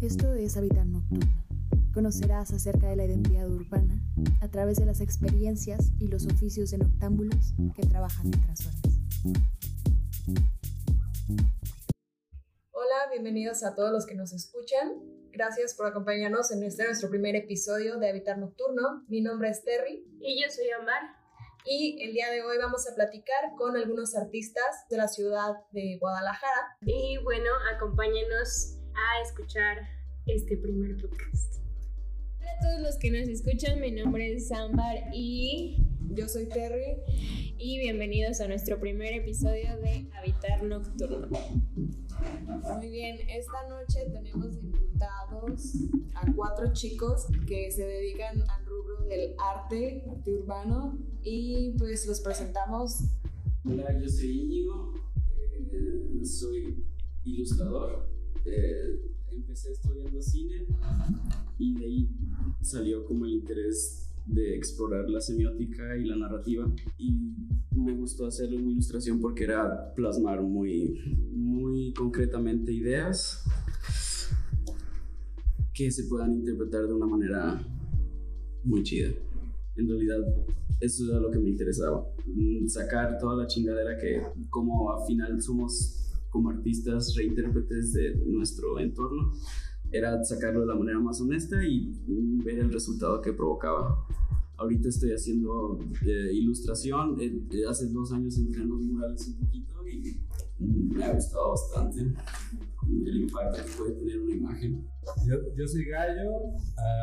Esto es Habitar Nocturno. Conocerás acerca de la identidad urbana a través de las experiencias y los oficios de noctámbulos que trabajan mientras duermes. Hola, bienvenidos a todos los que nos escuchan. Gracias por acompañarnos en este nuestro primer episodio de Habitar Nocturno. Mi nombre es Terry. Y yo soy Omar. Y el día de hoy vamos a platicar con algunos artistas de la ciudad de Guadalajara. Y bueno, acompáñenos a escuchar este primer podcast. Hola a todos los que nos escuchan, mi nombre es Ámbar y Yo soy Terry. y bienvenidos a nuestro primer episodio de Habitar Nocturno. Muy bien, esta noche tenemos invitados a cuatro chicos que se dedican al rubro del arte, arte urbano, y pues los presentamos. Hola, yo soy Íñigo, eh, soy ilustrador. Eh, empecé estudiando cine y de ahí salió como el interés de explorar la semiótica y la narrativa y me gustó hacerlo en ilustración porque era plasmar muy, muy concretamente ideas que se puedan interpretar de una manera muy chida. En realidad, eso era lo que me interesaba. Mm, Sacar toda la chingadera que, como al final somos como artistas reintérpretes de nuestro entorno, era sacarlo de la manera más honesta y ver el resultado que provocaba. Ahorita estoy haciendo eh, ilustración. eh, hace dos años entré en los murales un poquito y me ha gustado bastante el impacto que puede tener una imagen. Yo, yo soy Gallo,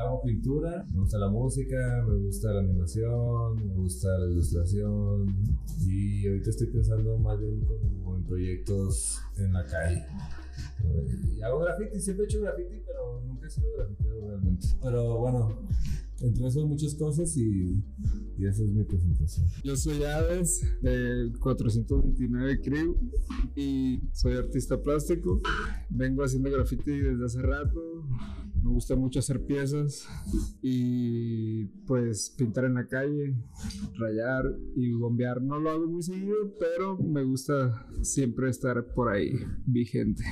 hago pintura, me gusta la música, me gusta la animación, me gusta la ilustración y ahorita estoy pensando más bien como en proyectos en la calle. Y hago graffiti, siempre he hecho graffiti, pero nunca he sido grafitero realmente. Pero bueno, entre eso muchas cosas y, y esa es mi presentación. Yo soy Aves del 429 Crew y soy artista plástico. Vengo haciendo graffiti desde hace rato. Me gusta mucho hacer piezas y pues pintar en la calle, rayar y bombear. No lo hago muy seguido, pero me gusta siempre estar por ahí vigente.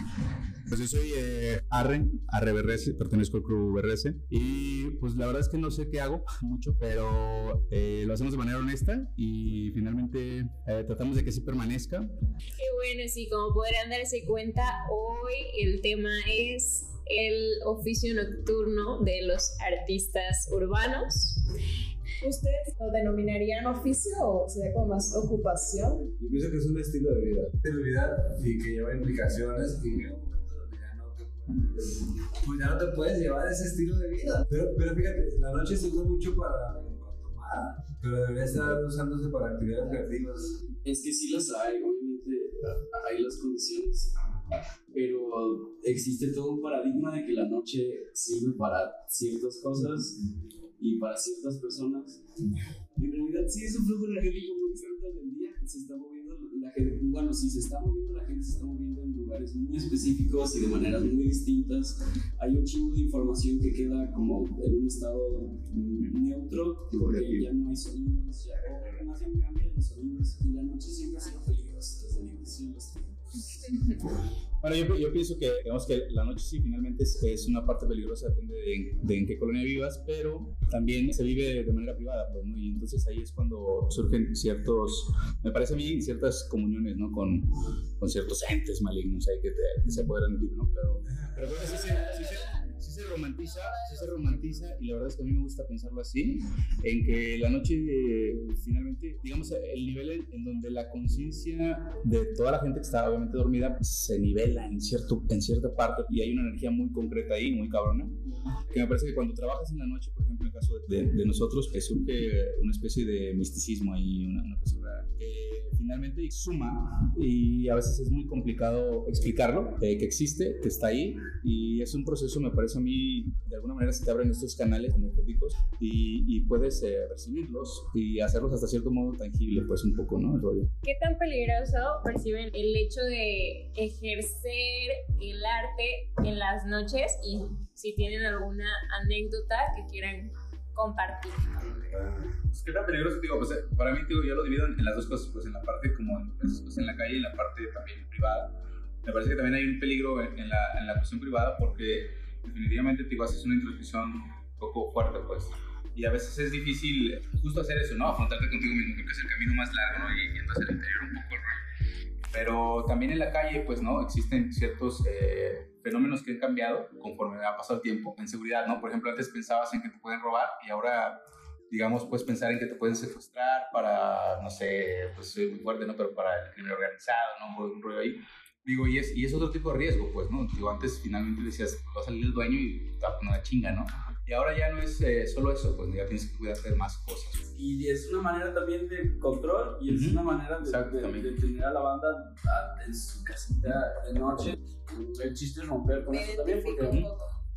Pues yo soy eh, Arren, Arre BRS, pertenezco al club BRS y pues la verdad es que no sé qué hago mucho, pero eh, lo hacemos de manera honesta y finalmente eh, tratamos de que sí permanezca. Y bueno, sí, como podrán darse cuenta, hoy el tema es el oficio nocturno de los artistas urbanos. ¿Ustedes lo denominarían oficio o sería como más ocupación? Yo pienso que es un estilo de vida. Estilo de vida y que lleva implicaciones y pues ya no te puedes llevar ese estilo de vida. Pero, pero fíjate, la noche se usa mucho para, para tomar, pero debería estar usándose para actividades creativas. Es que sí las hay, obviamente hay las condiciones, pero existe todo un paradigma de que la noche sirve para ciertas cosas y para ciertas personas. En realidad sí es un flujo energético muy fuerte del día, se está moviendo la gente, bueno, si se está moviendo la gente se está moviendo en lugares muy específicos y de maneras muy distintas. Hay un chingo de información que queda como en un estado neutro porque ya no hay sonidos, ya más bien cambian los sonidos y la noche siempre ha sido peligrosa desde el inicio de los tiempos. Bueno, yo, yo pienso que, digamos que la noche sí finalmente es, es una parte peligrosa, depende de, de en qué colonia vivas, pero también se vive de manera privada, pues, ¿no? Y entonces ahí es cuando surgen ciertos, me parece a mí, ciertas comuniones, ¿no? Con, con ciertos entes malignos ahí que, te, que se apoderan de ti, ¿no? Pero, pero creo sí se, sí se, sí se romantiza, sí se romantiza, y la verdad es que a mí me gusta pensarlo así, en que la noche eh, finalmente, digamos, el nivel en, en donde la conciencia de toda la gente que está obviamente dormida pues, se nivela en, cierto, en cierta parte y hay una energía muy concreta ahí, muy cabrona, que me parece que cuando trabajas en la noche, por ejemplo, en el caso de, de nosotros, que surge una especie de misticismo ahí, una, una cosa rara, que finalmente suma y a veces es muy complicado explicarlo, eh, que existe, que está ahí y es un proceso, me parece a mí, de alguna manera se te abren estos canales energéticos y, y puedes eh, percibirlos y hacerlos hasta cierto modo tangible, pues un poco, ¿no? El rollo. ¿Qué tan peligroso perciben el hecho de ejercer el arte en las noches y si tienen alguna anécdota que quieran compartir? Pues, ¿Qué tan peligroso? Digo, pues, eh, para mí, digo, yo lo divido en, en las dos cosas, pues en la parte como en, pues, en la calle y en la parte también privada. Me parece que también hay un peligro en, en la, en la cuestión privada porque definitivamente te digo, haces una introspección un poco fuerte, pues. Y a veces es difícil justo hacer eso, ¿no? Afrontarte contigo mismo, creo que es el camino más largo, ¿no? Y yendo hacia el interior un poco rollo. Pero también en la calle, pues, ¿no? Existen ciertos eh, fenómenos que han cambiado conforme ha pasado el tiempo en seguridad, ¿no? Por ejemplo, antes pensabas en que te pueden robar y ahora, digamos, puedes pensar en que te pueden secuestrar para, no sé, pues soy muy fuerte, ¿no? Pero para el crimen organizado, ¿no? Un rollo ahí. Digo, y es, y es otro tipo de riesgo, pues, ¿no? Digo, antes finalmente decías, va a salir el dueño y te va a poner una chinga, ¿no? Y ahora ya no es eh, solo eso, pues ya tienes que cuidarte de más cosas. Y es una manera también de control y es Ujú. una manera de, de- también. de tener a la banda en su casita de noche. El chiste es romper con Me eso también, porque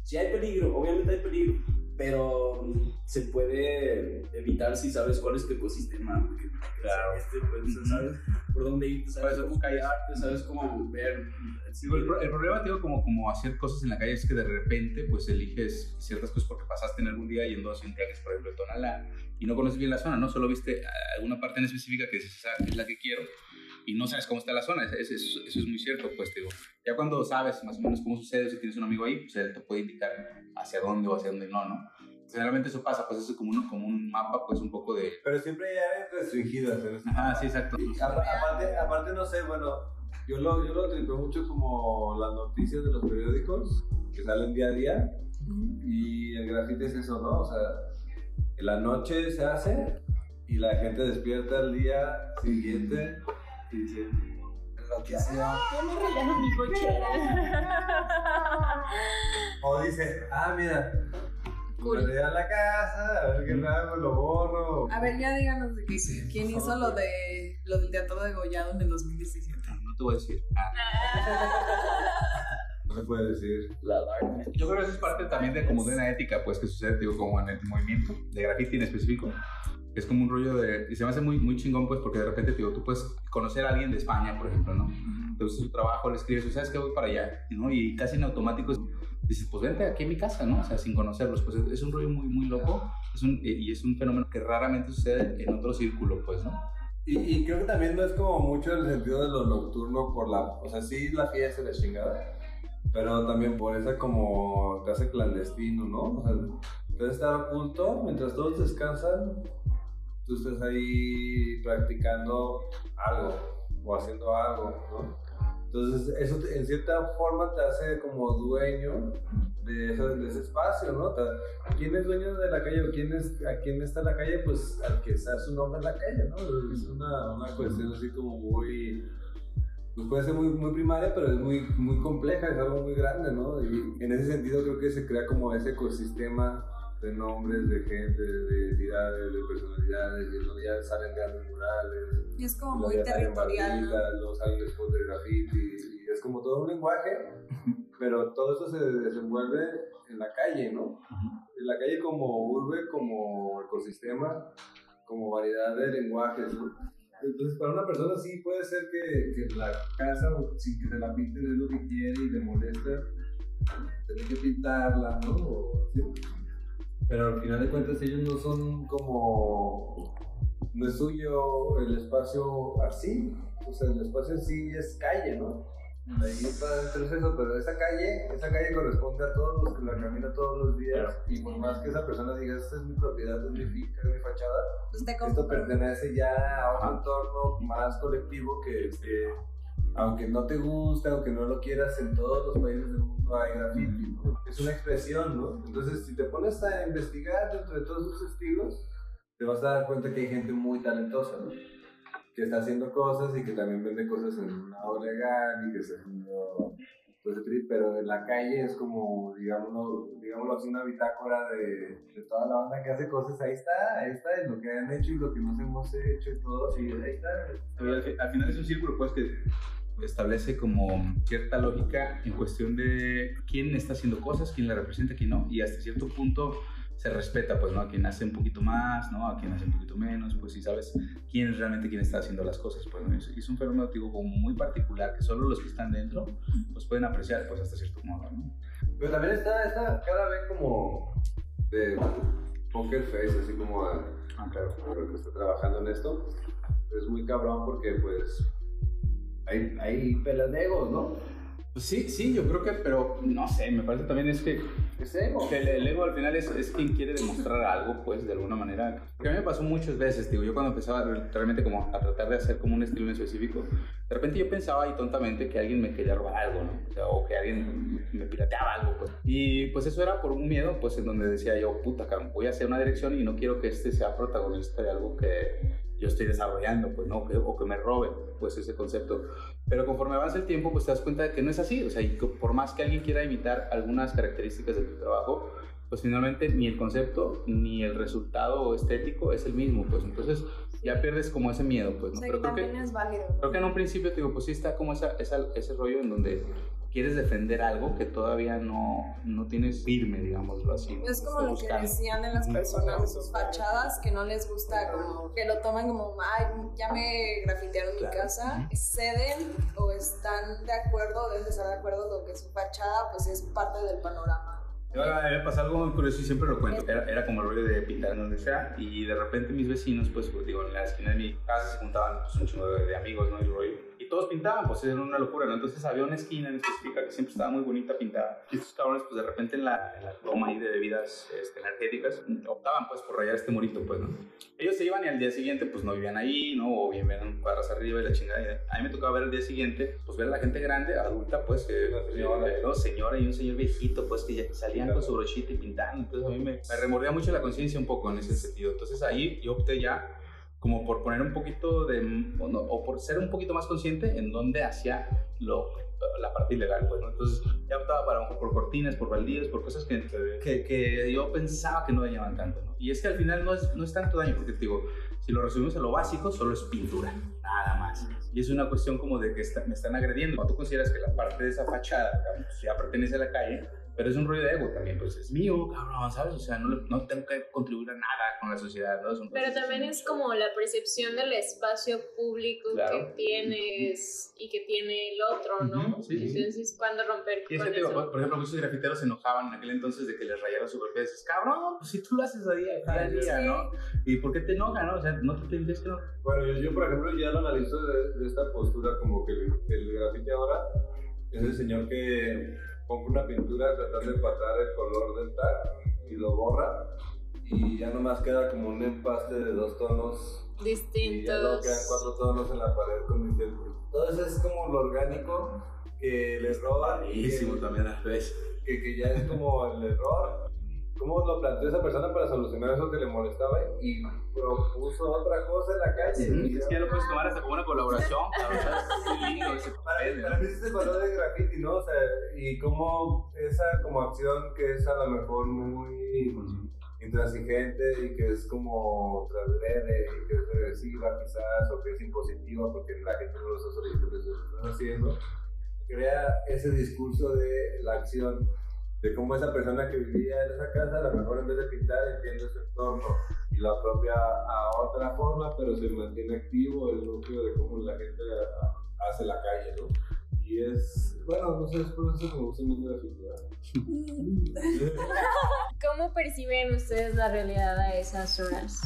si hay peligro, obviamente hay peligro, pero se puede evitar si sabes cuál es tu ecosistema. porque- Claro. Este, pues, Ujú. sabes por dónde ir, sabes Por eso cómo callarte, sabes cómo ver. Digo, el, el problema, digo, como, como hacer cosas en la calle es que de repente, pues, eliges ciertas cosas porque pasaste en algún día yendo hacia un por ejemplo, de Tonalá, y no conoces bien la zona, ¿no? Solo viste alguna parte en específica que dices, esa es la que quiero, y no sabes cómo está la zona, es- es- es- eso es muy cierto, pues, digo. Ya cuando sabes más o menos cómo sucede, si tienes un amigo ahí, pues él te puede indicar hacia dónde o hacia dónde no, ¿no? Generalmente eso pasa, pues, eso es como un, como un mapa, pues, un poco de... Pero siempre hay áreas restringidas Ajá, sí, exacto. Apa- Aparte, aparte, no sé, bueno, yo lo, yo lo tripeo mucho como las noticias de los periódicos que salen día a día y el grafite es eso, ¿no? O sea, en la noche se hace y la gente despierta el día siguiente y dice, me regalo mi cochera. O dice, ah, mira, Cool. me a la casa, a ver qué hago, lo borro. A ver, ya díganos de qué, quién hizo lo, de, lo del teatro de Gollado en el 2017. No te voy a decir. Ah. No se puede decir. Yo creo que eso es parte también de como de una ética, pues, que sucede, digo, como en el movimiento de graffiti en específico. Es como un rollo de... Y se me hace muy, muy chingón, pues, porque de repente, digo, tú puedes conocer a alguien de España, por ejemplo, ¿no? Te gusta su trabajo, le escribes, ¿sabes qué? Voy para allá, ¿no? Y casi en automático dices, pues, vente aquí a mi casa, ¿no? O sea, sin conocerlos. Pues es un rollo muy, muy loco. Es un, y es un fenómeno que raramente sucede en otro círculo, pues, ¿no? Y, y creo que también no es como mucho el sentido de lo nocturno por la... O sea, sí la fiesta la chingada, pero también por esa como te hace clandestino, ¿no? O sea, puedes estar oculto mientras todos descansan, tú estás ahí practicando algo o haciendo algo, ¿no? Entonces, eso en cierta forma te hace como dueño de, ese- espacio, ¿no? ¿Quién es dueño de la calle o quién es, a quién está la calle? Pues al que está su nombre en la calle, ¿no? Es una, una cuestión así como muy... Pues puede ser muy, muy primaria, pero es muy, muy compleja, es algo muy grande, ¿no? Y en ese sentido creo que se crea como ese ecosistema de nombres, de gente, de identidades, de personalidades, y luego ya salen grandes murales, Y es como muy territorial. luego salen spots de graffiti, y es como todo un lenguaje, pero todo eso se desenvuelve en la calle, ¿no? En la calle como urbe, como ecosistema, como variedad de lenguajes, ¿no? Entonces, para una persona sí puede ser que, que la casa, sin que se la pinten, es lo que quiere y le molesta, tener que pintarla, ¿no? O. Pero al final de cuentas ellos no son como... No es suyo el espacio así, o sea, el espacio en sí es calle, ¿no? Ahí está entonces eso, pero esa calle, esa calle corresponde a todos los que la caminan todos los días y por más que esa persona diga, esta es mi propiedad, es mi finca, es mi fachada, Usted esto pertenece ya a otro entorno más colectivo que, que, aunque no te guste, aunque no lo quieras, en todos los países del mundo hay graffiti. ¿no? Es una expresión, ¿no? Entonces, si te pones a investigar dentro de todos esos estilos, te vas a dar cuenta que hay gente muy talentosa, ¿no? Que está haciendo cosas y que también vende cosas en un lado legal y que está haciendo pero en la calle es como, digámoslo, digámoslo así, una bitácora de, de toda la banda que hace cosas. Ahí está, ahí está, es lo que han hecho y lo que nos hemos hecho y todo, sí, ahí está. Pero al, al final es un círculo pues que establece como cierta lógica en cuestión de quién está haciendo cosas, quién la representa, quién no, y hasta cierto punto se respeta, pues, ¿no? A quien hace un poquito más, ¿no? A quien hace un poquito menos, pues, si sabes quién es realmente quien está haciendo las cosas, pues, ¿no? Es, un fenómeno, digo, como muy particular que solo los que están dentro, pues, pueden apreciar, pues, hasta cierto modo, ¿no? Pero también está esta cara ve como de poker face, así como a, Ah, claro. a lo que está trabajando en esto. Es muy cabrón porque, pues, hay, hay pelas de egos, ¿no? Pues sí, sí, yo creo que, pero no sé, me parece también es que, Es ego. que el, el ego al final es, es quien quiere demostrar algo, pues, de alguna manera. Porque a mí me pasó muchas veces, digo, yo cuando empezaba realmente como a tratar de hacer como un estilo en específico, de repente yo pensaba ahí tontamente que alguien me quería robar algo, ¿no? O, sea, o que alguien me pirateaba algo, pues. Y pues eso era por un miedo, pues, en donde decía yo, puta, cabrón, voy a hacer una dirección y no quiero que este sea protagonista de algo que yo estoy desarrollando, pues, ¿no? O que me robe, pues, ese concepto. Pero conforme avanza el tiempo, pues te das cuenta de que no es así. O sea, y por más que alguien quiera imitar algunas características de tu trabajo, pues finalmente ni el concepto ni el resultado estético es el mismo, pues entonces ya pierdes como ese miedo, pues, O ¿no? sea, Pero creo que, es válido. creo que en un principio, te digo, pues sí está como esa, esa- ese rollo en donde quieres defender algo que todavía no, no tienes firme, digámoslo así. Es como lo que decían de las personas de sus fachadas que no les gusta, como que lo toman como, ay, ya me grafitearon mi Claro. casa, ceden o están de acuerdo, deben de estar de acuerdo con que su fachada pues es parte del panorama. Ahora, a mí me pasó algo muy curioso y siempre lo cuento. Era, era como el rollo de pintar en donde sea. Y de repente mis vecinos, pues, pues, digo, en la esquina de mi casa se juntaban pues, un chingo de, de amigos, ¿no? Y el rollo. Y todos pintaban, pues era una locura, ¿no? Entonces había una esquina en específica que siempre estaba muy bonita pintada. Y estos cabrones, pues de repente en la, en la toma ahí de bebidas este, energéticas, optaban pues por rayar este murito, pues, ¿no? Ellos se iban y al día siguiente, pues no vivían ahí, ¿no? O vivían cuadras arriba y la chingada. A mí me tocaba ver el día siguiente, pues ver a la gente grande, adulta, pues, que, Una señora. eh, no, señora y un señor viejito, pues, que ya salían con su brochita y pintando. Entonces a mí me, me remordía mucho la conciencia un poco en ese sentido. Entonces ahí yo opté ya como por poner un poquito de, o, por ser un poquito más consciente en dónde hacía lo, la parte ilegal, pues, ¿no? Entonces ya optaba para, por cortinas, por baldíos, por cosas que, que, que yo pensaba que no dañaban tanto, ¿no? Y es que al final no es, no es tanto daño, porque te digo, si lo resumimos a lo básico, solo es pintura, nada más. Y es una cuestión como de que está- me están agrediendo. Cuando tú consideras que la parte de esa fachada pues, ya pertenece a la calle, pero es un rollo de ego también, pues es mío, cabrón, ¿sabes? O sea, no, no tengo que contribuir a nada con la sociedad, ¿no? Es un- Pero también es como la percepción del espacio público Claro. que tienes y que tiene el otro, ¿no? Ujú, sí, sí, sí. Entonces, ¿cuándo romper Y con eso? por por ejemplo, muchos grafiteros se enojaban en aquel entonces de que les rayaran su propia. Dices, cabrón, pues si tú lo haces a día, cada día, ¿no? ¿Y por qué te enoja, no? O sea, no te tendrías que. Bueno, yo, yo, por ejemplo ya lo analizo de, de esta postura como que el, el grafite ahora es el señor que compra una pintura tratando de empatar el color del tag y lo borra y ya nomás queda como un empaste de dos tonos y ya luego quedan Distintos. cuatro tonos en la pared con distintos. Todo eso es como lo orgánico que les roba y Buenísimo también que ya es como el error. ¿Cómo lo planteó esa persona para solucionar eso que le molestaba? Y propuso otra cosa en la calle. Y Es que ya lo puedes tomar hasta como una colaboración, Para, papel, para ¿no? mí es el valor del graffiti, ¿no? O sea, y cómo esa como acción que es a lo mejor muy intransigente y que es como transgrede y que es agresiva quizás o que es impositiva porque la gente no lo está solicitando, lo está haciendo, crea ese discurso de la acción, de cómo esa persona que vivía en esa casa a lo mejor en vez de pintar entiende su entorno y lo apropia a otra forma, pero se mantiene activo el núcleo de cómo la gente a- hace la calle, ¿no? Y es, bueno, no sé, es por eso que me gusta más la figura. ¿Cómo perciben ustedes la realidad a esas horas?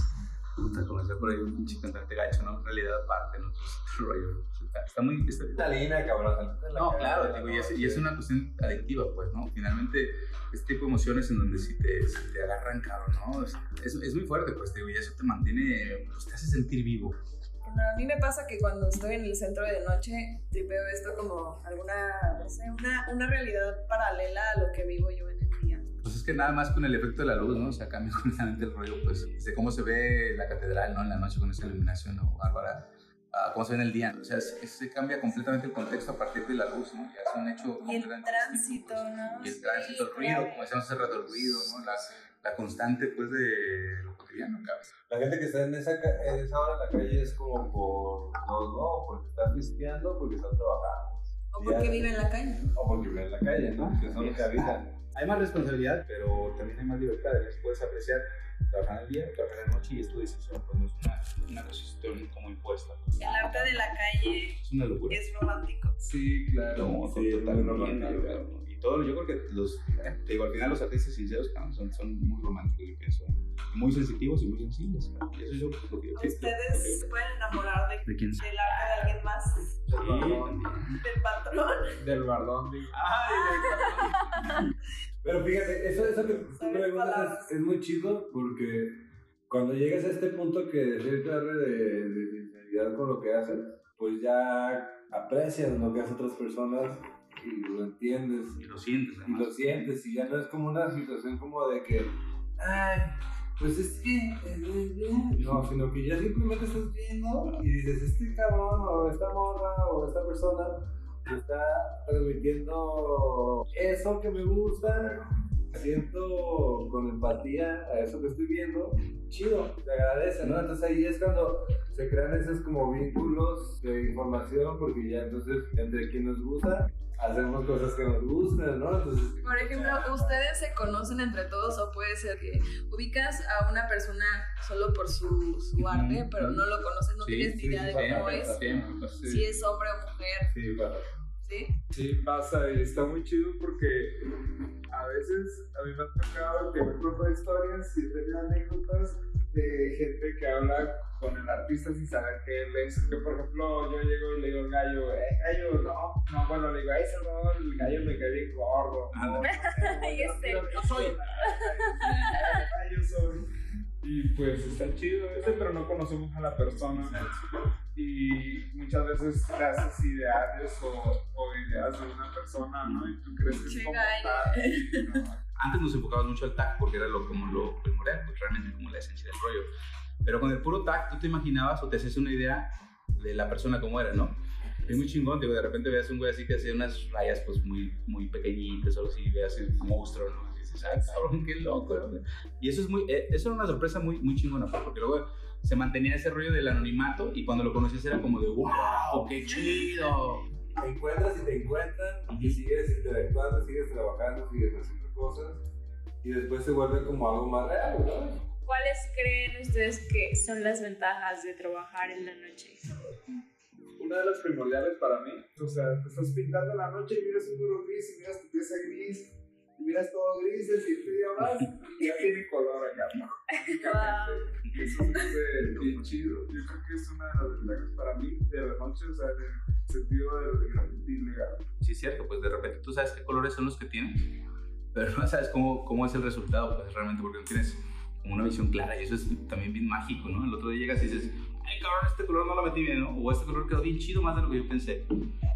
Puta, comenzó por ahí un pinche cantante gacho, ¿no? En realidad aparte, ¿no? Rollo. Está, está muy... Está, Talina, cabrón. la No, claro, digo, y es, y es una cuestión adictiva, pues, ¿no? Finalmente, este tipo de emociones en donde si te, si te agarran, cabrón, ¿no? Es, es, es muy fuerte, pues, digo, y eso te mantiene, pues, te hace sentir vivo. Bueno, a mí me pasa que cuando estoy en el centro de noche, tripeo esto como alguna, no sé, una, una realidad paralela a lo que vivo yo en el día. Pues es que nada más con el efecto de la luz, ¿no? O sea, cambia completamente el rollo, pues, de cómo se ve la catedral, ¿no? En la noche con esa iluminación, ¿no? Bárbara. A cómo se ve en el día. O sea, se, se cambia completamente el contexto a partir de la luz, ¿no? Ya es un hecho Y el tránsito, distinto. ¿no? Y el tránsito, el Sí, ruido, claro. como decíamos hace rato, el ruido, ¿no? La, la constante, pues, de lo cotidiano, cabrón. La gente que está en esa, en esa hora en la calle es como por dos, ¿no? Porque está pisteando, porque está trabajando. O porque vive en la calle. O porque vive en la calle, ¿no? Que son los que habitan. Hay más responsabilidad, pero también hay más libertades. Puedes apreciar trabajar en el día trabajar en la noche y es tu decisión, pues no es una, una cuestión como impuesta. El arte de la calle Es una locura. es romántico. Sí, claro. No, Sí, totalmente, romántico. cabrón. Y todo, yo creo que los, te digo, al final los artistas sinceros son, son muy románticos, yo pienso. Muy sensitivos y muy sensibles. Y eso es yo, lo que. ¿Ustedes se pueden enamorar de, ¿De quién? del arte de alguien más? Sí, también. ¿Del patrón? Del bardón. digo. Pero fíjate, eso, eso que tú preguntas es, es muy chido porque cuando llegas a este punto que de cierta de, de sinceridad con lo que haces, pues ya aprecias lo que hacen otras personas y lo entiendes. Y lo sientes, y lo sientes y ya no es como una situación como de que, ay, pues es que, eh, eh, eh", no, sino que ya simplemente estás viendo y dices, este cabrón o esta morra o esta persona está transmitiendo eso que me gusta, siento con empatía a eso que estoy viendo, chido, te agradece, ¿no? Entonces ahí es cuando se crean esos como vínculos de información porque ya entonces entre quien nos gusta hacemos cosas que nos gustan, ¿no? Entonces Por ejemplo, ¿ustedes se conocen entre todos o puede ser que ubicas a una persona solo por su, su arte, pero no lo conoces, no Sí, tienes ni sí, idea de sí, cómo sí, es? Pues, sí. Si es hombre o mujer, sí, pasa. ¿sí? Sí, pasa y está muy chido porque a veces a mí me ha tocado que me cuento historias y tenido anécdotas de gente que habla con el artista sin saber que él es. Que por ejemplo yo llego y gallo, eh, gallo, no, no, bueno, le digo, ay, no, el gallo me cae bien gordo. No, no no, Yo sé. yo- soy. Soy. Y pues está chido ese, pero no conocemos a la persona. Y muchas veces te haces ideales o, o ideas de una persona, ¿no? Y tú crees que es como tal. Antes nos enfocábamos mucho al tacto porque era lo, como lo primordial, pues realmente como la esencia del rollo. Pero con el puro tacto tú te imaginabas o te haces una idea de la persona como era, ¿no? Es muy chingón, digo, de repente veas un güey así que hacía unas rayas pues muy, muy pequeñitas o así, veas un monstruo, ¿no? Y dices, ay, cabrón, qué loco, ¿no? Y eso es muy, eh, eso era una sorpresa muy, muy chingona, pues, porque luego se mantenía ese rollo del anonimato y cuando lo conocías era como de, wow, qué chido. Te encuentras y te encuentran y sigues interactuando, sigues trabajando, sigues haciendo cosas y después se vuelve como algo más real, ¿no? ¿Cuáles creen ustedes que son las ventajas de trabajar en la noche? Una de las primordiales para mí, o sea, te estás pintando la noche y miras un muro gris y miras tu pieza gris y miras todo gris y siete días más y ya tiene color acá. Mágicamente. Eso hace bien chido. Yo creo que es una de las ventajas para mí de la noche, o sea, en el sentido del graffiti legal. Sí, es cierto, pues de repente tú sabes qué colores son los que tienen, pero no sabes cómo, cómo es el resultado, pues realmente, porque no tienes como una visión clara y eso es también bien mágico, ¿no? El otro día llegas y dices, cabrón, este color no lo metí bien, ¿no? O este color quedó bien chido más de lo que yo pensé.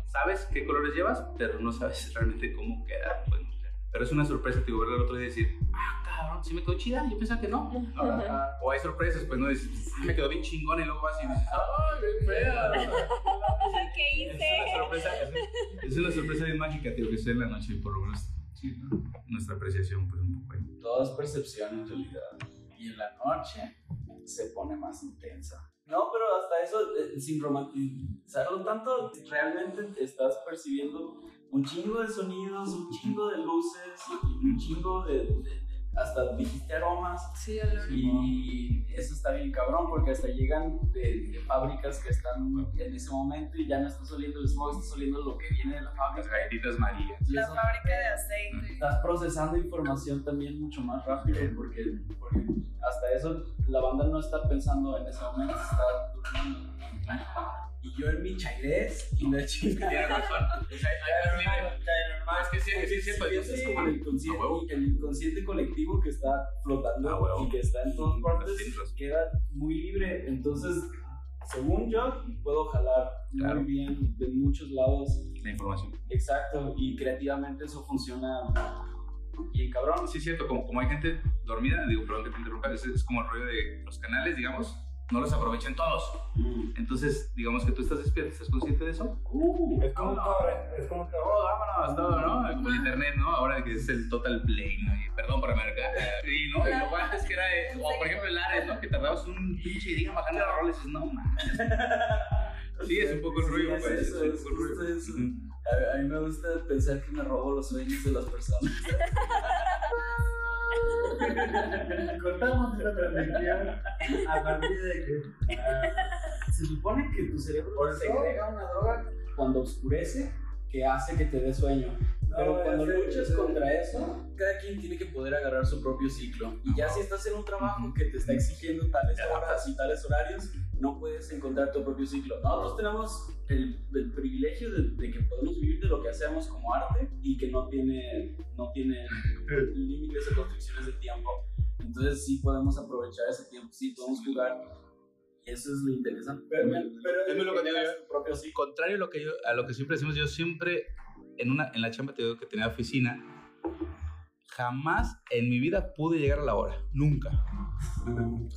Sabes qué colores llevas, pero no sabes realmente cómo queda, pues, no sé. Pero es una sorpresa, te digo, verlo el otro día y decir, ah, cabrón, sí me quedó chida, yo pensaba que no. Ajá. O hay sorpresas, pues no dices, ah, me quedó bien chingón y luego vas y dices, ay, bien fea. ¿Qué Es hice? una sorpresa, es, es una sorpresa bien mágica, tío, que sea en la noche, por lo menos sí, ¿no? nuestra apreciación, pues un poco ahí. Todo es percepción en realidad. Y en la noche se pone más intensa. No, pero hasta eso, eh, sin romantizarlo tanto, realmente estás percibiendo un chingo de sonidos, un chingo de luces, y un chingo de, hasta dijiste aromas. Sí, olor. Y eso está bien cabrón porque hasta llegan de, de fábricas que están en ese momento y ya no estás oliendo el smog, estás oliendo lo que viene de la Las fábrica. galletitas marías. La eso- fábrica de aceite. estás procesando información también mucho más rápido porque, porque hasta eso la banda no está pensando en ese momento, está durmiendo. Y yo en mi chairés y la chica. Tienes razón. O sea, hay- es que sí, sí, sí, pues, es como el inconsciente, huevo. el inconsciente colectivo que está flotando y que está en todas partes, queda muy libre. Entonces, según yo, puedo jalar Claro. muy bien de muchos lados. La información. Exacto, y creativamente eso funciona bien cabrón. Sí, es cierto, como, como hay gente dormida, digo, perdón que te interrumpa, es, es como el rollo de los canales, digamos, no los aprovechan todos. Entonces, digamos que tú estás despierto, ¿estás consciente de eso? Es como un cobre, es como un. Oh, vámonos, todo, ¿no? Como el internet, ¿no? Ahora que es el total play, ¿no? Y perdón por marcar. Y no, y lo cual es que era, eh, o por ejemplo el Ares, ¿no? Que tardabas un pinche día bajando la rola y dices, no, man. Sí, es un poco el Sí, rollo, es pues. eso, es es un poco eso. A mí me gusta pensar que me robo los sueños de las personas. Cortamos esta transmisión a partir de que. Se supone que tu cerebro Por segrega una droga cuando oscurece que hace que te dé sueño. Pero cuando luchas contra eso, cada quien tiene que poder agarrar su propio ciclo. Y ya si estás en un trabajo que te está exigiendo tales horas y tales horarios, no puedes encontrar tu propio ciclo. Nosotros tenemos el, el privilegio de, de que podemos vivir de lo que hacemos como arte y que no tiene, no tiene límites o constricciones de tiempo. Entonces sí podemos aprovechar ese tiempo, sí podemos jugar. Y eso es lo interesante. Pero- pero es lo que digo yo. tu propio. Contrario a lo que, yo, a lo que siempre decimos, yo siempre en, una, en la chamba te digo que tenía oficina, jamás en mi vida pude llegar a la hora. Nunca.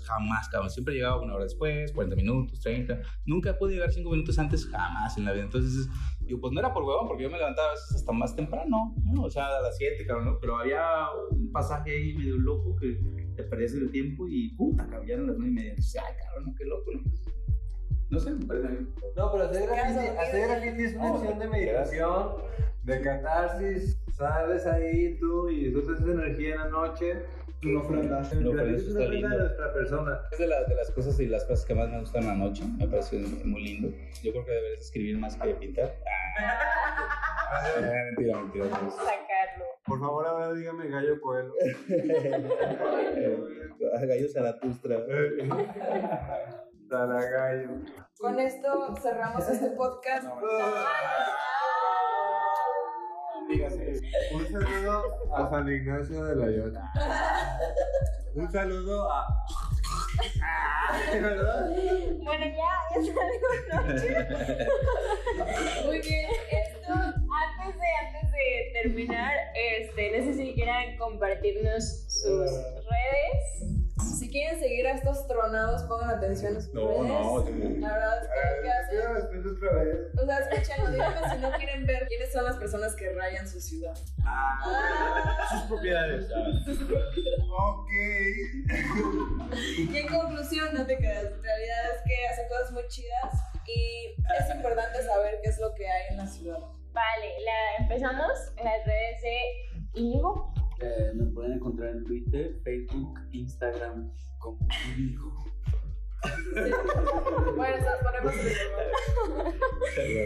Jamás, cabrón. Siempre llegaba una hora después, 40 minutos, 30. Nunca pude llegar 5 minutos antes, jamás en la vida. Entonces, digo, pues no era por huevón, porque yo me levantaba a veces hasta más temprano, ¿no? O sea, a las 7, cabrón, ¿no? Pero había un pasaje ahí medio loco que te perdías el tiempo y puta, eran las 9 y media. Entonces, ay, cabrón, qué loco, ¿no? Pues, no sé, me parece bien. No, pero hacer graffiti, hacer graffiti es una acción de meditación, de catarsis. Sales ahí tú y disfrutas esa energía en la noche. Una ofrenda. El Una ofrenda, graffiti es eso una está ofrenda de lindo. nuestra persona. Es de, la- de las cosas y las frases que más me gustan en la noche. Me parece muy lindo. Yo creo que deberías escribir más que pintar. Ah, mentira, mentira. Sacarlo. Por favor, ahora dígame gallo coelho. Gallo Zaratustra. Dala gallo. Con esto cerramos este podcast. Un saludo a San Ignacio de Loyola. Un saludo a. ¿Verdad? Bueno, ya, ya salimos noche. Muy bien, esto, antes de, antes de terminar, este, no sé si quieran compartirnos sus redes. Si quieren seguir a estos tronados, pongan atención a sus No, redes. no, sí. La verdad es que lo que hacen. Otra vez. O sea, escúchenlo, díganme si no quieren ver quiénes son las personas que rayan su ciudad. Ah. Sus propiedades. Ok. Y en conclusión, no te quedas. En realidad es que hacen cosas muy chidas y es importante saber qué es lo que hay en la ciudad. Vale, la, empezamos en las redes de Íñigo. Eh, me pueden encontrar en Twitter, Facebook, Instagram como Inigo. Bueno, se los ponemos en el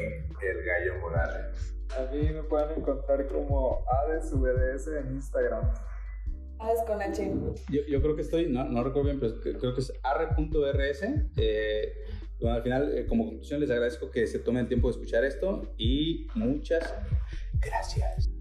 El gallo Morales. A mí me pueden encontrar como ADSVDS en Instagram. Hades con H. Yo, yo creo que estoy, no, no recuerdo bien, pero creo que es arre.rs. Eh, bueno, al final, eh, como conclusión, les agradezco que se tomen el tiempo de escuchar esto y muchas gracias.